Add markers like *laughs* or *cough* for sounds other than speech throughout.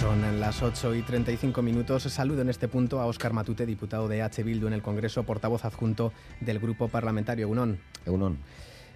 Son las 8 y 35 minutos. Saludo en este punto a Óscar Matute, diputado de H. Bildu en el Congreso, portavoz adjunto del Grupo Parlamentario UNON.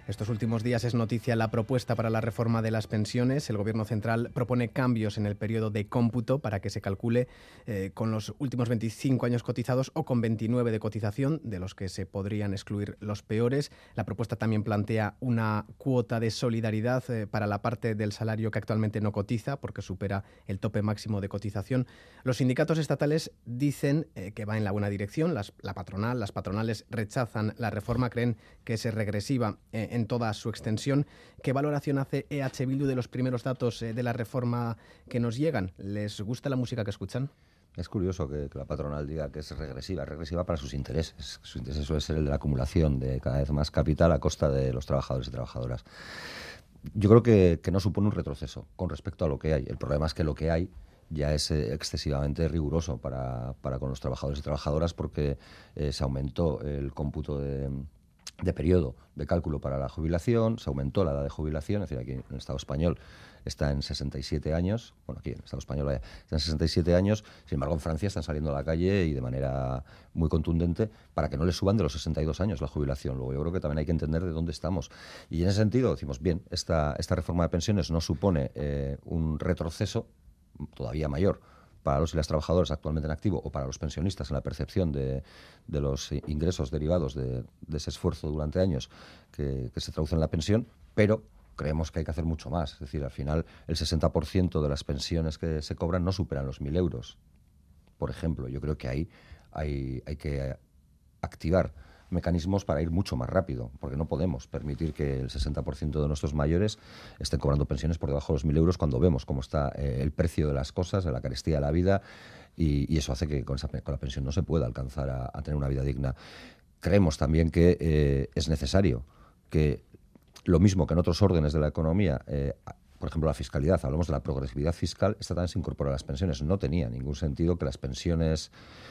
Estos últimos días es noticia la propuesta para la reforma de las pensiones. El Gobierno central propone cambios en el periodo de cómputo para que se calcule eh, con los últimos 25 años cotizados o con 29 de cotización, de los que se podrían excluir los peores. La propuesta también plantea una cuota de solidaridad eh, para la parte del salario que actualmente no cotiza, porque supera el tope máximo de cotización. Los sindicatos estatales dicen eh, que va en la buena dirección. la patronal, las patronales rechazan la reforma, creen que es regresiva en toda su extensión. ¿Qué valoración hace EH Bildu de los primeros datos eh, de la reforma que nos llegan? ¿Les gusta la música que escuchan? Es curioso que, la patronal diga que es regresiva, regresiva para sus intereses. Su interés suele ser el de la acumulación de cada vez más capital a costa de los trabajadores y trabajadoras. Yo creo que, no supone un retroceso con respecto a lo que hay. El problema es que lo que hay ya es eh, excesivamente riguroso para, con los trabajadores y trabajadoras porque eh, se aumentó el cómputo de, de periodo de cálculo para la jubilación, se aumentó la edad de jubilación, es decir, aquí en el Estado español está en 67 años, bueno, aquí en el Estado español está en 67 años, sin embargo en Francia están saliendo a la calle y de manera muy contundente para que no les suban de los 62 años la jubilación. Luego yo creo que también hay que entender de dónde estamos. Y en ese sentido decimos, bien, esta, esta reforma de pensiones no supone eh, un retroceso todavía mayor para los y las trabajadoras actualmente en activo o para los pensionistas en la percepción de, los ingresos derivados de, ese esfuerzo durante años que, se traduce en la pensión, pero creemos que hay que hacer mucho más. Es decir, al final el 60% de las pensiones que se cobran no superan los 1.000 euros. Por ejemplo, yo creo que ahí hay, hay que activar mecanismos para ir mucho más rápido, porque no podemos permitir que el 60% de nuestros mayores estén cobrando pensiones por debajo de los 1.000 euros cuando vemos cómo está eh, el precio de las cosas, de la carestía de la vida, y, eso hace que con, la pensión no se pueda alcanzar a, tener una vida digna. Creemos también que eh, es necesario que lo mismo que en otros órdenes de la economía eh, por ejemplo, la fiscalidad, hablamos de la progresividad fiscal, esta también se incorpora a las pensiones. No tenía ningún sentido que las pensiones,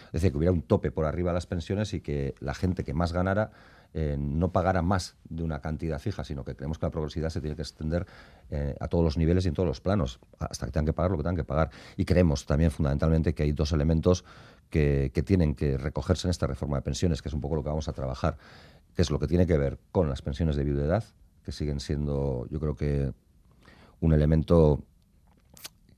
es decir, que hubiera un tope por arriba de las pensiones y que la gente que más ganara eh, no pagara más de una cantidad fija, sino que creemos que la progresividad se tiene que extender eh, a todos los niveles y en todos los planos, hasta que tengan que pagar lo que tengan que pagar. Y creemos también fundamentalmente que hay dos elementos que, que tienen que recogerse en esta reforma de pensiones, que es un poco lo que vamos a trabajar, que es lo que tiene que ver con las pensiones de viudedad, que siguen siendo, yo creo que un elemento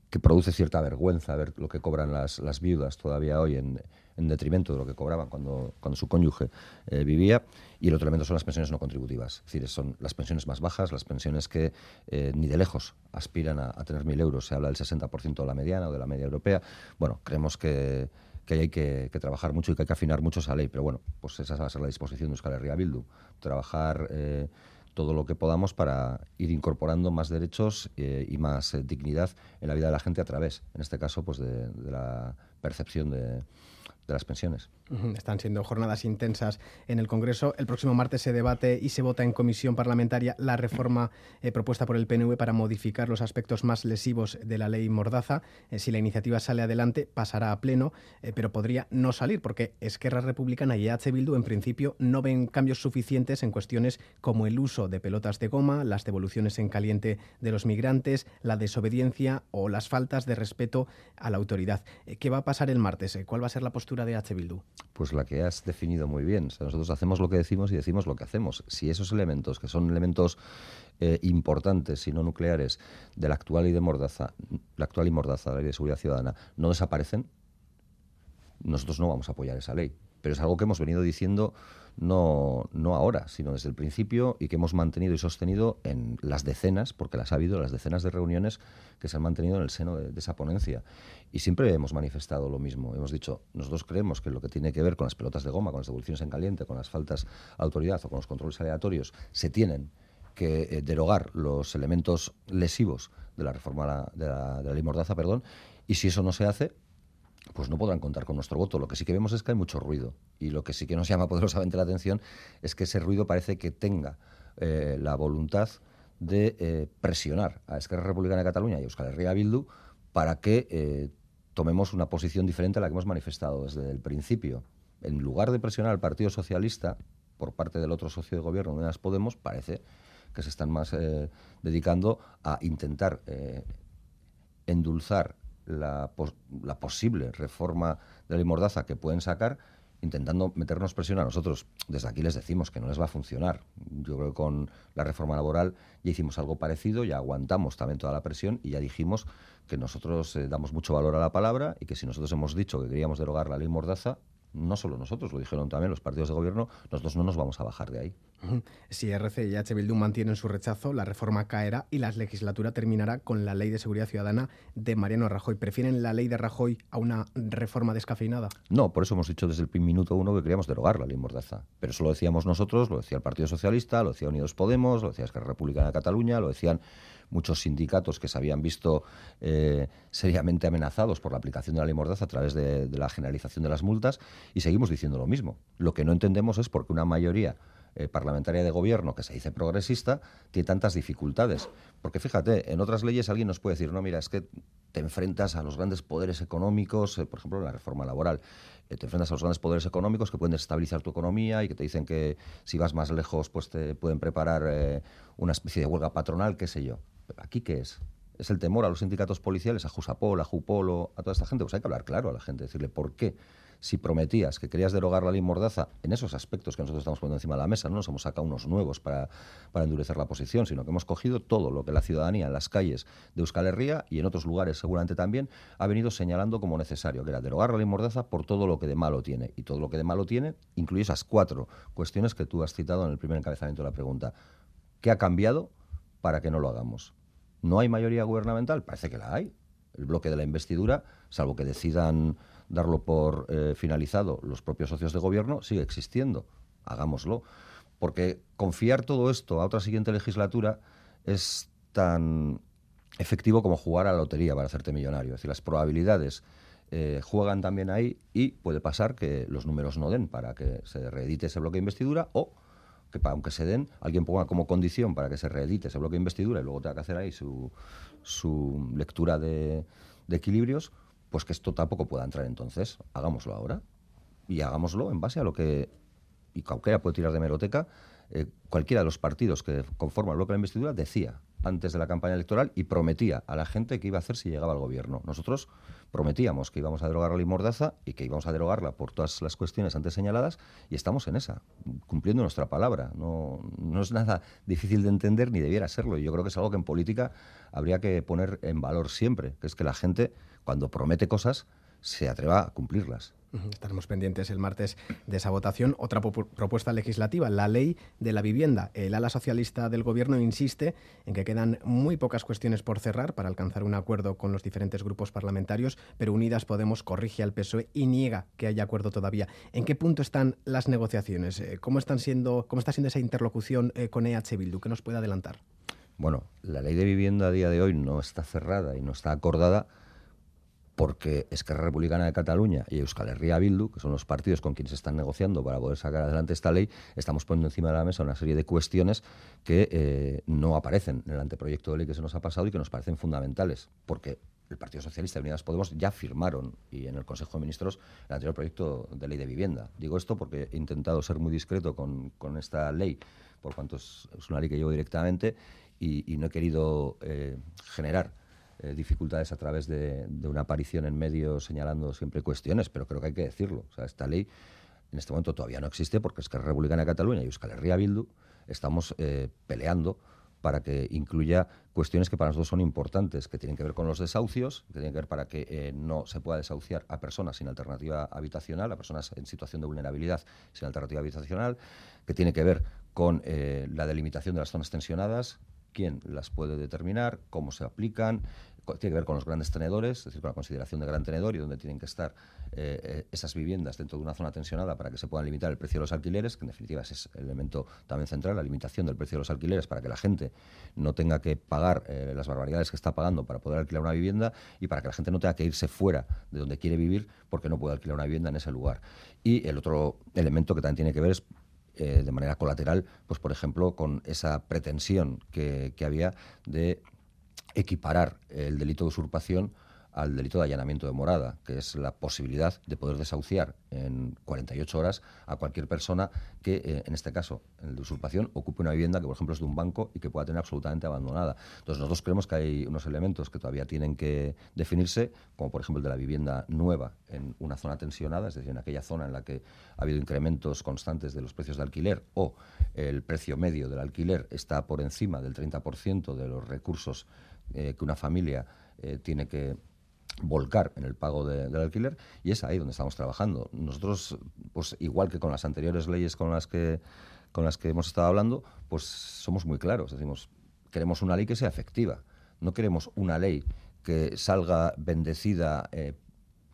que produce cierta vergüenza ver lo que cobran las, viudas todavía hoy en, en, detrimento de lo que cobraban cuando, cuando su cónyuge eh, vivía. Y el otro elemento son las pensiones no contributivas. Es decir, son las pensiones más bajas, las pensiones que eh, ni de lejos aspiran a, tener mil euros. Se habla del 60% de la mediana o de la media europea. Bueno, creemos que, que hay que, trabajar mucho y que hay que afinar mucho esa ley. Pero bueno, pues esa va a ser la disposición de Euskal Herria Bildu. Trabajar... Eh, todo lo que podamos para ir incorporando más derechos eh, y más eh, dignidad en la vida de la gente a través, en este caso, pues de la percepción de, de las pensiones. Están siendo jornadas intensas en el Congreso. El próximo martes se debate y se vota en comisión parlamentaria la reforma eh, propuesta por el PNV para modificar los aspectos más lesivos de la ley Mordaza. Eh, si la iniciativa sale adelante, pasará a pleno, eh, pero podría no salir porque Esquerra Republicana y EH Bildu en principio no ven cambios suficientes en cuestiones como el uso de pelotas de goma, las devoluciones en caliente de los migrantes, la desobediencia o las faltas de respeto a la autoridad. ¿Qué va a pasar el martes? ¿Cuál va a ser la postura de H. Bildu? Pues la que has definido muy bien. nosotros hacemos lo que decimos y decimos lo que hacemos. Si esos elementos, que son elementos eh, importantes y no nucleares de la actual ley de Mordaza, la actual y Mordaza, la ley de seguridad ciudadana, no desaparecen, nosotros no vamos a apoyar esa ley. Pero es algo que hemos venido diciendo no, no ahora, sino desde el principio y que hemos mantenido y sostenido en las decenas, porque las ha habido, las decenas de reuniones que se han mantenido en el seno de, esa ponencia. Y siempre hemos manifestado lo mismo. Hemos dicho, nosotros creemos que lo que tiene que ver con las pelotas de goma, con las devoluciones en caliente, con las faltas de autoridad o con los controles aleatorios, se tienen que eh, derogar los elementos lesivos de la reforma de la, de la ley Mordaza, perdón, y si eso no se hace, pues no podrán contar con nuestro voto. Lo que sí que vemos es que hay mucho ruido. Y lo que sí que nos llama *laughs* poderosamente la atención es que ese ruido parece que tenga eh, la voluntad de eh, presionar a Esquerra Republicana de Cataluña y a Euskal Herria Bildu para que eh, tomemos una posición diferente a la que hemos manifestado desde el principio. En lugar de presionar al Partido Socialista por parte del otro socio de gobierno, Unidas Podemos, parece que se están más dedicando a intentar endulzar la, la posible reforma de la Mordaza que pueden sacar, intentando meternos presión a nosotros. Desde aquí les decimos que no les va a funcionar. Yo creo que con la reforma laboral ya hicimos algo parecido, ya aguantamos también toda la presión y ya dijimos que nosotros eh, damos mucho valor a la palabra y que si nosotros hemos dicho que queríamos derogar la ley Mordaza, no solo nosotros, lo dijeron también los partidos de gobierno, nosotros no nos vamos a bajar de ahí. Si RC y H. Bildu mantienen su rechazo, la reforma caerá y la legislatura terminará con la ley de seguridad ciudadana de Mariano Rajoy. ¿Prefieren la ley de Rajoy a una reforma descafeinada? No, por eso hemos dicho desde el minuto uno que queríamos derogar la ley Mordaza. Pero eso lo decíamos nosotros, lo decía el Partido Socialista, lo decía Unidos Podemos, lo decía Esquerra Republicana de Cataluña, lo decían muchos sindicatos que se habían visto eh, seriamente amenazados por la aplicación de la ley Mordaza a través de, de la generalización de las multas y seguimos diciendo lo mismo. Lo que no entendemos es por qué una mayoría eh, parlamentaria de gobierno que se dice progresista tiene tantas dificultades. Porque fíjate, en otras leyes alguien nos puede decir, no, mira, es que te enfrentas a los grandes poderes económicos, eh, por ejemplo, en la reforma laboral, eh, te enfrentas a los grandes poderes económicos que pueden desestabilizar tu economía y que te dicen que si vas más lejos, pues te pueden preparar una especie de huelga patronal, qué sé yo. ¿Aquí qué es? es el temor a los sindicatos policiales, a Jusapol, a Jupolo, a toda esta gente, pues hay que hablar claro a la gente, decirle por qué si prometías que querías derogar la ley Mordaza en esos aspectos que nosotros estamos poniendo encima de la mesa, no nos hemos sacado unos nuevos para, endurecer la posición, sino que hemos cogido todo lo que la ciudadanía en las calles de Euskal Herria y en otros lugares seguramente también ha venido señalando como necesario, que era derogar la ley Mordaza por todo lo que de malo tiene. Y todo lo que de malo tiene incluye esas cuatro cuestiones que tú has citado en el primer encabezamiento de la pregunta. ¿Qué ha cambiado para que no lo hagamos? ¿No hay mayoría gubernamental? Parece que la hay. El bloque de la investidura, salvo que decidan darlo por eh, finalizado los propios socios de gobierno, sigue existiendo. Hagámoslo. Porque confiar todo esto a otra siguiente legislatura es tan efectivo como jugar a la lotería para hacerte millonario. Es decir, las probabilidades eh, juegan también ahí y puede pasar que los números no den para que se reedite ese bloque de investidura o que aunque se den, alguien ponga como condición para que se reedite ese bloque de investidura y luego tenga que hacer ahí su, su lectura de, de equilibrios, pues que esto tampoco pueda entrar entonces. Hagámoslo ahora y hagámoslo en base a lo que, y cualquiera puede tirar de meroteca, eh, cualquiera de los partidos que conforman el bloque de la investidura decía antes de la campaña electoral y prometía a la gente que iba a hacer si llegaba al gobierno. Nosotros prometíamos que íbamos a derogar la ley Mordaza y que íbamos a derogarla por todas las cuestiones antes señaladas y estamos en esa, cumpliendo nuestra palabra. No, no es nada difícil de entender ni debiera serlo. Y yo creo que es algo que en política habría que poner en valor siempre, que es que la gente cuando promete cosas, se atreva a cumplirlas. Estaremos pendientes el martes de esa votación. Otra propuesta legislativa, la ley de la vivienda. El ala socialista del Gobierno insiste en que quedan muy pocas cuestiones por cerrar para alcanzar un acuerdo con los diferentes grupos parlamentarios, pero Unidas Podemos corrige al PSOE y niega que haya acuerdo todavía. ¿En qué punto están las negociaciones? Eh, ¿Cómo, están siendo, cómo está siendo esa interlocución eh, con EH Bildu? ¿Qué nos puede adelantar? Bueno, la ley de vivienda a día de hoy no está cerrada y no está acordada porque Esquerra Republicana de Cataluña y Euskal Herria Bildu, que son los partidos con quienes se están negociando para poder sacar adelante esta ley, estamos poniendo encima de la mesa una serie de cuestiones que eh, no aparecen en el anteproyecto de ley que se nos ha pasado y que nos parecen fundamentales, porque el Partido Socialista y Unidas Podemos ya firmaron y en el Consejo de Ministros el anterior proyecto de ley de vivienda. Digo esto porque he intentado ser muy discreto con, esta ley, por cuanto es, una ley que llevo directamente y, no he querido eh, generar eh, dificultades a través de, una aparición en medios señalando siempre cuestiones, pero creo que hay que decirlo. Esta ley en este momento todavía no existe porque es que Republicana de Cataluña y Euskal Herria Bildu estamos eh, peleando para que incluya cuestiones que para nosotros son importantes, que tienen que ver con los desahucios, que tienen que ver para que eh, no se pueda desahuciar a personas sin alternativa habitacional, a personas en situación de vulnerabilidad sin alternativa habitacional, que tiene que ver con la delimitación de las zonas tensionadas, quién las puede determinar, cómo se aplican, tiene que ver con los grandes tenedores, es decir, con la consideración de gran tenedor y donde tienen que estar eh, eh, esas viviendas dentro de una zona tensionada para que se puedan limitar el precio de los alquileres, que en definitiva es el elemento también central, la limitación del precio de los alquileres para que la gente no tenga que pagar eh, las barbaridades que está pagando para poder alquilar una vivienda y para que la gente no tenga que irse fuera de donde quiere vivir porque no puede alquilar una vivienda en ese lugar. Y el otro elemento que también tiene que ver es de manera colateral, pues por ejemplo, con esa pretensión que había de equiparar el delito de usurpación al delito de allanamiento de morada, que es la posibilidad de poder desahuciar en 48 horas a cualquier persona que, eh, en este caso, en de usurpación, ocupe una vivienda que, por ejemplo, es de un banco y que pueda tener absolutamente abandonada. Entonces, nosotros creemos que hay unos elementos que todavía tienen que definirse, como por ejemplo el de la vivienda nueva en una zona tensionada, es decir, en aquella zona en la que ha habido incrementos constantes de los precios de alquiler o el precio medio del alquiler está por encima del 30% de los recursos eh, que una familia eh, tiene que volcar en el pago del alquiler y es ahí donde estamos trabajando. Nosotros, pues igual que con las anteriores leyes con las que con las que hemos estado hablando, pues somos muy claros. Decimos, queremos una ley que sea efectiva. No queremos una ley que salga bendecida eh,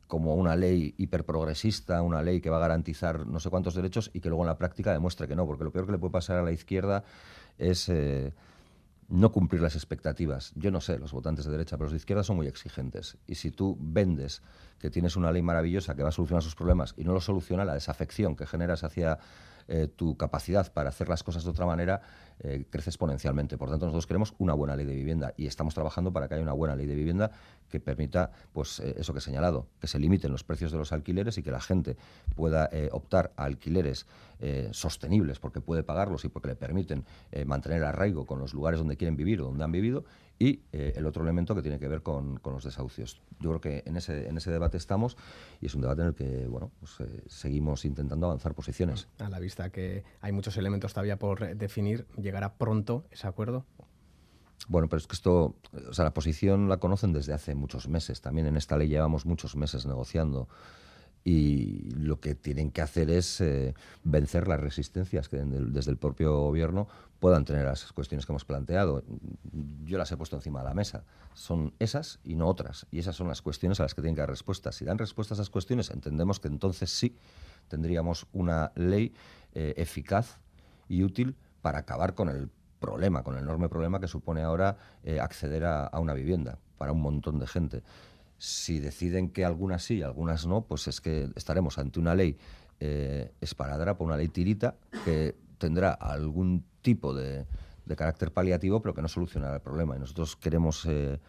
como una ley hiperprogresista, una ley que va a garantizar no sé cuántos derechos y que luego en la práctica demuestre que no, porque lo peor que le puede pasar a la izquierda es no cumplir las expectativas. Yo no sé, los votantes de derecha, pero los de izquierda son muy exigentes. Y si tú vendes que tienes una ley maravillosa que va a solucionar sus problemas y no lo soluciona, la desafección que generas hacia eh, tu capacidad para hacer las cosas de otra manera eh, crece exponencialmente. Por tanto, nosotros queremos una buena ley de vivienda y estamos trabajando para que haya una buena ley de vivienda que permita, pues, eh, eso que he señalado, que se limiten los precios de los alquileres y que la gente pueda optar a alquileres sostenibles porque puede pagarlos y porque le permiten mantener arraigo con los lugares donde quieren vivir o donde han vivido y eh, el otro elemento que tiene que ver con, los desahucios. Yo creo que en ese, en ese debate estamos y es un debate en el que bueno, pues, eh, seguimos intentando avanzar posiciones. A la vista que hay muchos elementos todavía por definir, ¿llegará pronto ese acuerdo? Bueno, pero es que esto, o sea, la posición la conocen desde hace muchos meses. También en esta ley llevamos muchos meses negociando y lo que tienen que hacer es eh, vencer las resistencias que desde el propio gobierno puedan tener las cuestiones que hemos planteado. Yo las he puesto encima de la mesa. Son esas y no otras. Y esas son las cuestiones a las que tienen que dar respuestas. Si dan respuesta a esas cuestiones, entendemos que entonces sí tendríamos una ley eh, eficaz y útil para acabar con el problema, con el enorme problema que supone ahora eh, acceder a una vivienda para un montón de gente. Si deciden que algunas sí y algunas no, pues es que estaremos ante una ley eh, esparadera por una ley tirita que tendrá algún tipo de, carácter paliativo, pero que no solucionará el problema. Y nosotros queremos eh,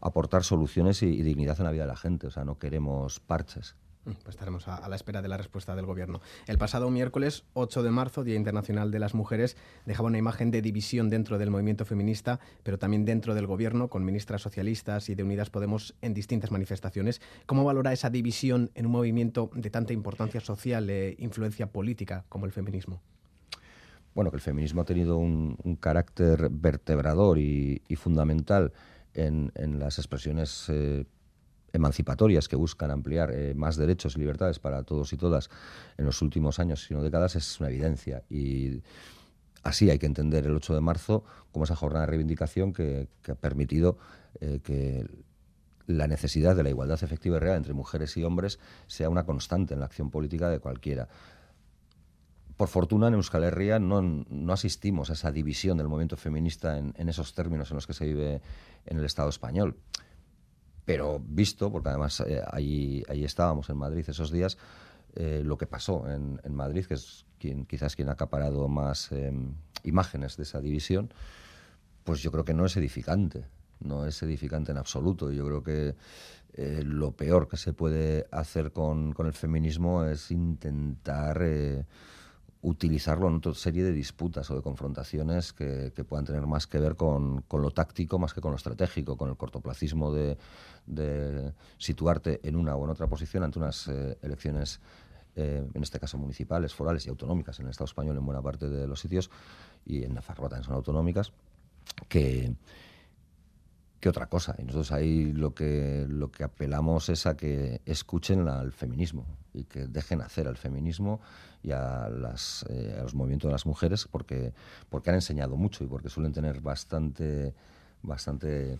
aportar soluciones y, dignidad en la vida de la gente, o sea, no queremos parches. Pues estaremos a, la espera de la respuesta del Gobierno. El pasado miércoles 8 de marzo, Día Internacional de las Mujeres, dejaba una imagen de división dentro del movimiento feminista, pero también dentro del Gobierno, con ministras socialistas y de Unidas Podemos en distintas manifestaciones. ¿Cómo valora esa división en un movimiento de tanta importancia social e influencia política como el feminismo? Bueno, que el feminismo ha tenido un, carácter vertebrador y, fundamental en, las expresiones eh, emancipatorias que buscan ampliar eh, más derechos y libertades para todos y todas en los últimos años, sino décadas, es una evidencia. Y así hay que entender el 8 de marzo como esa jornada de reivindicación que, ha permitido eh, que la necesidad de la igualdad efectiva y real entre mujeres y hombres sea una constante en la acción política de cualquiera. Por fortuna, en Euskal Herria no, no asistimos a esa división del movimiento feminista en, en, esos términos en los que se vive en el Estado español pero visto, porque además eh, ahí, estábamos en Madrid esos días, eh, lo que pasó en, Madrid, que es quien, quizás quien ha acaparado más em, imágenes de esa división, pues yo creo que no es edificante, no es edificante en absoluto. Yo creo que eh, lo peor que se puede hacer con, con el feminismo es intentar utilizarlo en otra serie de disputas o de confrontaciones que, puedan tener más que ver con, lo táctico más que con lo estratégico, con el cortoplacismo de, situarte en una o en otra posición ante unas eh, elecciones, eh, en este caso municipales, forales y autonómicas en el Estado español en buena parte de los sitios y en Nafarroa también son autonómicas, que, que otra cosa. Y nosotros ahí lo que, lo que apelamos es a que escuchen al feminismo y que dejen hacer al feminismo y a, las, eh, los movimientos de las mujeres porque, porque han enseñado mucho y porque suelen tener bastante, bastante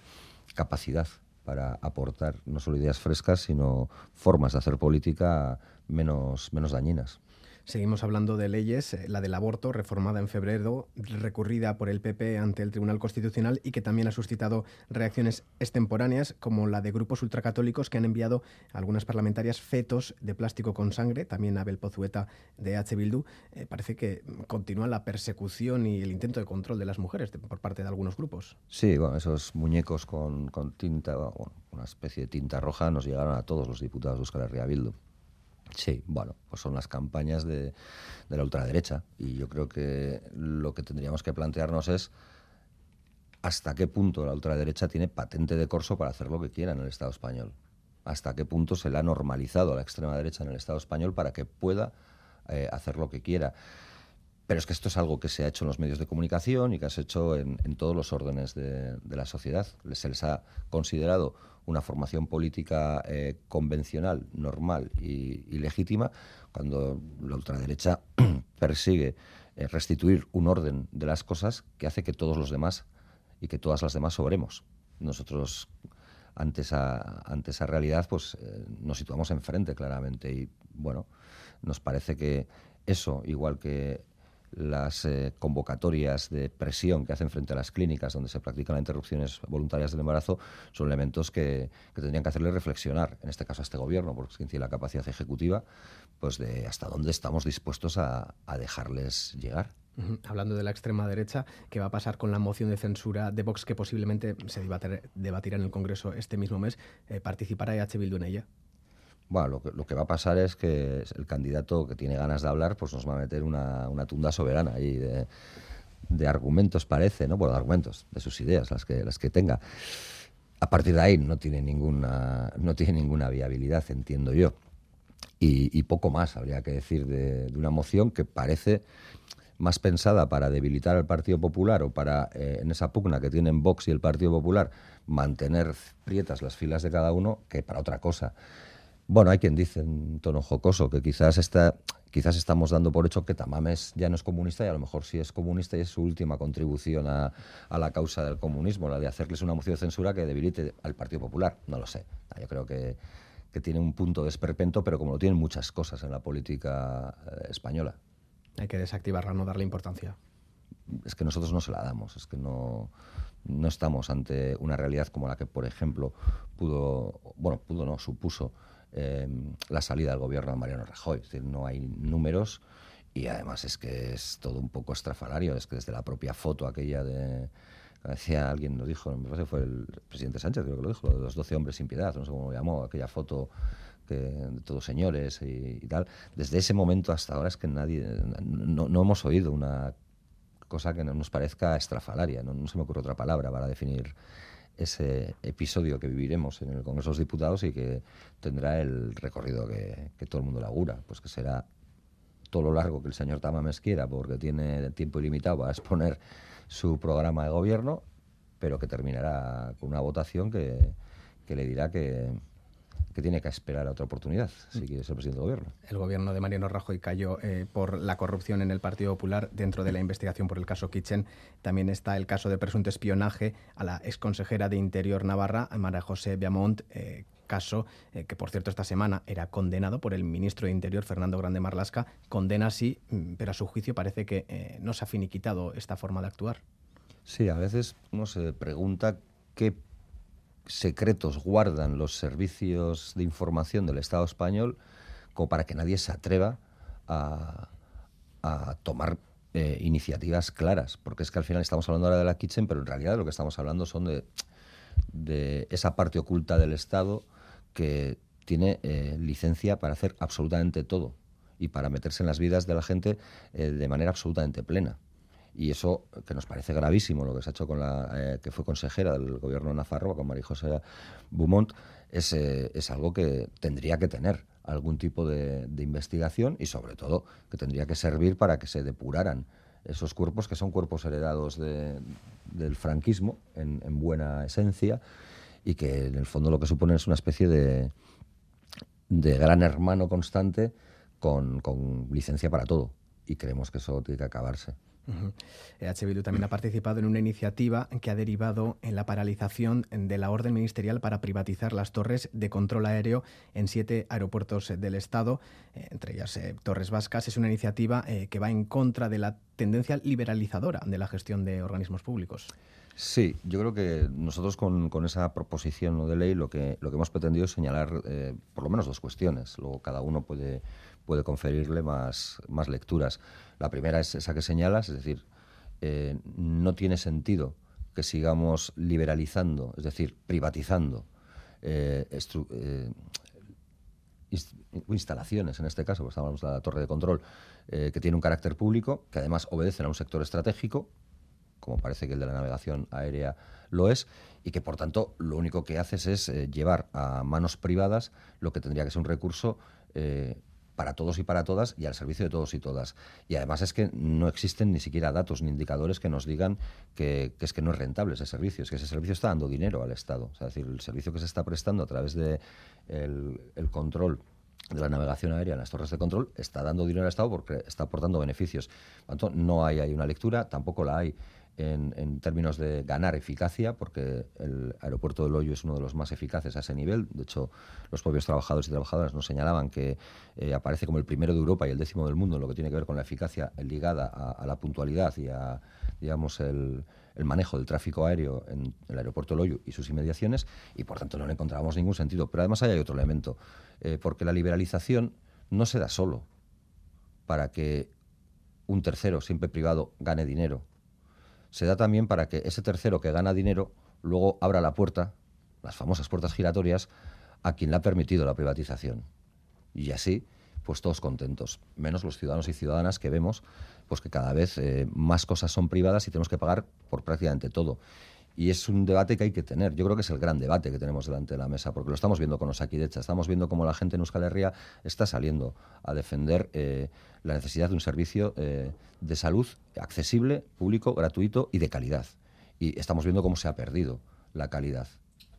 capacidad para aportar no solo ideas frescas, sino formas de hacer política menos, menos dañinas. Seguimos hablando de leyes, eh, la del aborto, reformada en febrero, recurrida por el PP ante el Tribunal Constitucional y que también ha suscitado reacciones extemporáneas, como la de grupos ultracatólicos que han enviado a algunas parlamentarias fetos de plástico con sangre, también Abel Pozueta de H. Bildu. Eh, parece que continúa la persecución y el intento de control de las mujeres por parte de algunos grupos. Sí, bueno, esos muñecos con, tinta, una especie de tinta roja nos llegaron a todos los diputados de Euskal Herria Bildu. Sí, bueno, pues son las campañas de, de la ultraderecha y yo creo que lo que tendríamos que plantearnos es hasta qué punto la ultraderecha tiene patente de corso para hacer lo que quiera en el Estado español. Hasta qué punto se le ha normalizado a la extrema derecha en el Estado español para que pueda eh, hacer lo que quiera. Pero es que esto es algo que se ha hecho en los medios de comunicación y que se ha hecho en, todos los órdenes de, la sociedad. Se les ha considerado una formación política eh, convencional, normal y, legítima, cuando la ultraderecha *clears throat* persigue eh, restituir un orden de las cosas que hace que todos los demás y que todas las demás sobremos. Nosotros ante esa, ante esa realidad pues eh, nos situamos enfrente claramente y bueno, nos parece que eso, igual que las eh, convocatorias de presión que hacen frente a las clínicas donde se practican las interrupciones voluntarias del embarazo son elementos que, tendrían que hacerle reflexionar, en este caso a este gobierno, porque quien tiene la capacidad ejecutiva, pues de hasta dónde estamos dispuestos a dejarles llegar. Hablando de la extrema derecha, ¿qué va a pasar con la moción de censura de Vox que posiblemente se debatirá en el Congreso este mismo mes? Eh, ¿Participará EH Bildu en ella? Bueno, lo que, va a pasar es que el candidato que tiene ganas de hablar pues nos va a meter una, tunda soberana ahí de, argumentos, parece, ¿no? Bueno, de argumentos, de sus ideas, las que, las que tenga. A partir de ahí no tiene ninguna, no tiene ninguna viabilidad, entiendo yo. Y, poco más habría que decir de, de una moción que parece más pensada para debilitar al Partido Popular o para, eh, en esa pugna que tienen Vox y el Partido Popular, mantener prietas las filas de cada uno que para otra cosa. Bueno, hay quien dice en tono jocoso que quizás, está, quizás estamos dando por hecho que Tamames ya no es comunista y a lo mejor sí es comunista y es su última contribución a, a la causa del comunismo, la de hacerles una moción de censura que debilite al Partido Popular. No lo sé. Yo creo que, que tiene un punto de esperpento, pero como lo tienen muchas cosas en la política eh, española. Hay que desactivarla, no darle importancia. Es que nosotros no se la damos, es que no, no estamos ante una realidad como la que, por ejemplo, pudo, bueno, pudo no, supuso eh, la salida del gobierno de Mariano Rajoy. Es decir, no hay números y además es que es todo un poco estrafalario, es que desde la propia foto aquella de decía alguien lo dijo, me parece que fue el presidente Sánchez, creo que lo dijo, lo de los 12 hombres sin piedad, no sé cómo lo llamó, aquella foto de todos señores y, tal. Desde ese momento hasta ahora es que nadie, no, hemos oído una cosa que no nos parezca estrafalaria, no, se me ocurre otra palabra para definir ese episodio que viviremos en el Congreso de los Diputados y que tendrá el recorrido que, todo el mundo le augura, pues que será todo lo largo que el señor Tamames quiera, porque tiene tiempo ilimitado para exponer su programa de gobierno, pero que terminará con una votación que le dirá que, que tiene que esperar a otra oportunidad si mm. quiere ser presidente del gobierno. El gobierno de Mariano Rajoy cayó eh, por la corrupción en el Partido Popular. Dentro de la investigación por el caso Kitchen también está el caso de presunto espionaje a la exconsejera de Interior Navarra, María José Biamont, eh, caso eh, que, por cierto, esta semana era condenado por el ministro de Interior, Fernando Grande Marlasca. Condena sí, mm, pero a su juicio parece que no se ha finiquitado esta forma de actuar. Sí, a veces uno se pregunta qué secretos guardan los servicios de información del Estado español como para que nadie se atreva a, tomar eh, iniciativas claras, porque es que al final estamos hablando ahora de la Kitchen, pero en realidad lo que estamos hablando son de, esa parte oculta del Estado que tiene eh, licencia para hacer absolutamente todo y para meterse en las vidas de la gente eh, de manera absolutamente plena. Y eso, que nos parece gravísimo, lo que se ha hecho con la eh, que fue consejera del gobierno de Nafarroa, con María José Beaumont, es, eh, es algo que tendría que tener algún tipo de, investigación y, sobre todo, que tendría que servir para que se depuraran esos cuerpos, que son cuerpos heredados del franquismo, en, buena esencia, y que en el fondo lo que suponen es una especie de, de gran hermano constante con, con licencia para todo. Y creemos que eso tiene que acabarse. Uh también ha participado en una iniciativa que ha derivado en la paralización de la orden ministerial para privatizar las torres de control aéreo en siete aeropuertos del Estado, eh, entre ellas eh, Torres Vascas. Es una iniciativa eh, que va en contra de la tendencia liberalizadora de la gestión de organismos públicos. Sí, yo creo que nosotros con, esa proposición de ley lo que, lo que hemos pretendido es señalar por lo menos dos cuestiones. Luego cada uno puede, puede conferirle más, más lecturas. La primera es esa que señalas, es decir, eh, no tiene sentido que sigamos liberalizando, es decir, privatizando eh, instalaciones, en este caso, pues estamos de la torre de control, que tiene un carácter público, que además obedecen a un sector estratégico, como parece que el de la navegación aérea lo es, y que por tanto lo único que haces es llevar a manos privadas lo que tendría que ser un recurso para todos y para todas y al servicio de todos y todas. Y además es que no existen ni siquiera datos ni indicadores que nos digan que, es que no es rentable ese servicio, es que ese servicio está dando dinero al Estado. es decir, el servicio que se está prestando a través del de el control de la navegación aérea en las torres de control está dando dinero al Estado porque está aportando beneficios. Por tanto, no hay, hay una lectura, tampoco la hay en, términos de ganar eficacia, porque el aeropuerto de Loyo es uno de los más eficaces a ese nivel. De hecho, los propios trabajadores y trabajadoras nos señalaban que eh, aparece como el primero de Europa y el décimo del mundo en lo que tiene que ver con la eficacia ligada a, la puntualidad y a, digamos, el, manejo del tráfico aéreo en el aeropuerto Loyo y sus inmediaciones, y por tanto no le encontrábamos ningún sentido. Pero además hay otro elemento, eh, porque la liberalización no se da solo para que un tercero, siempre privado, gane dinero se da también para que ese tercero que gana dinero luego abra la puerta, las famosas puertas giratorias, a quien le ha permitido la privatización. Y así, pues todos contentos, menos los ciudadanos y ciudadanas que vemos pues que cada vez eh, más cosas son privadas y tenemos que pagar por prácticamente todo. Y es un debate que hay que tener. Yo creo que es el gran debate que tenemos delante de la mesa, porque lo estamos viendo con Osakidecha, estamos viendo cómo la gente en Euskal Herria está saliendo a defender eh, la necesidad de un servicio eh, de salud accesible, público, gratuito y de calidad. Y estamos viendo cómo se ha perdido la calidad.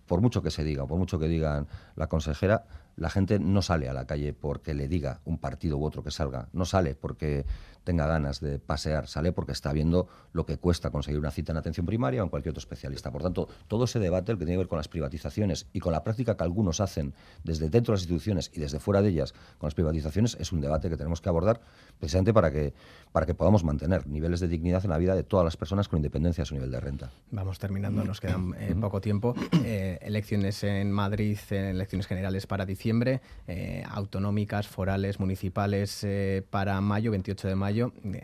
Por mucho que se diga, por mucho que digan la consejera, la gente no sale a la calle porque le diga un partido u otro que salga, no sale porque tenga ganas de pasear, sale porque está viendo lo que cuesta conseguir una cita en atención primaria o en cualquier otro especialista. Por tanto, todo ese debate, el que tiene que ver con las privatizaciones y con la práctica que algunos hacen desde dentro de las instituciones y desde fuera de ellas con las privatizaciones, es un debate que tenemos que abordar precisamente para que, para que podamos mantener niveles de dignidad en la vida de todas las personas con independencia de su nivel de renta. Vamos terminando, nos quedan eh, poco tiempo. Eh, elecciones en Madrid, elecciones generales para diciembre, eh, autonómicas, forales, municipales para mayo, 28 de mayo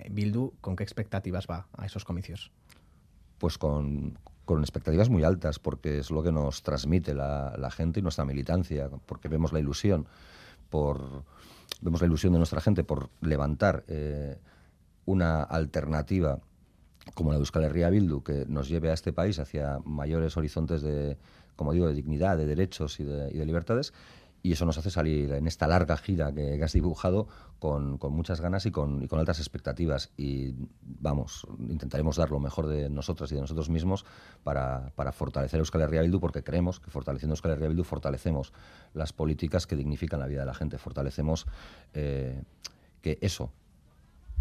Bildu, ¿con qué expectativas va a esos comicios? Pues con, expectativas muy altas, porque es lo que nos transmite la, gente y nuestra militancia, porque vemos la ilusión por vemos la ilusión de nuestra gente por levantar eh, una alternativa como la de Euskal Herria Bildu, que nos lleve a este país hacia mayores horizontes de, como digo, de dignidad, de derechos y de libertades, y eso nos hace salir en esta larga gira que, has dibujado con, muchas ganas y con, altas expectativas. Y vamos, intentaremos dar lo mejor de nosotras y de nosotros mismos para, fortalecer Euskal Herria porque creemos que fortaleciendo Euskal Herria fortalecemos las políticas que dignifican la vida de la gente, fortalecemos eh, que eso,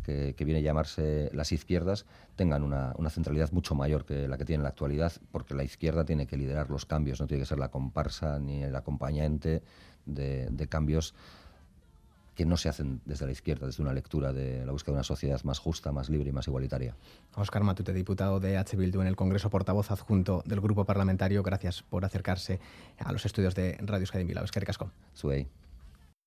que, viene a llamarse las izquierdas tengan una, centralidad mucho mayor que la que tiene en la actualidad, porque la izquierda tiene que liderar los cambios, no tiene que ser la comparsa ni el acompañante de, cambios que no se hacen desde la izquierda, desde una lectura de la búsqueda de una sociedad más justa, más libre y más igualitaria. Oscar Matute, diputado de H. Bildu en el Congreso, portavoz adjunto del Grupo Parlamentario, gracias por acercarse a los estudios de Radio Euskadi Bilbao. Es que.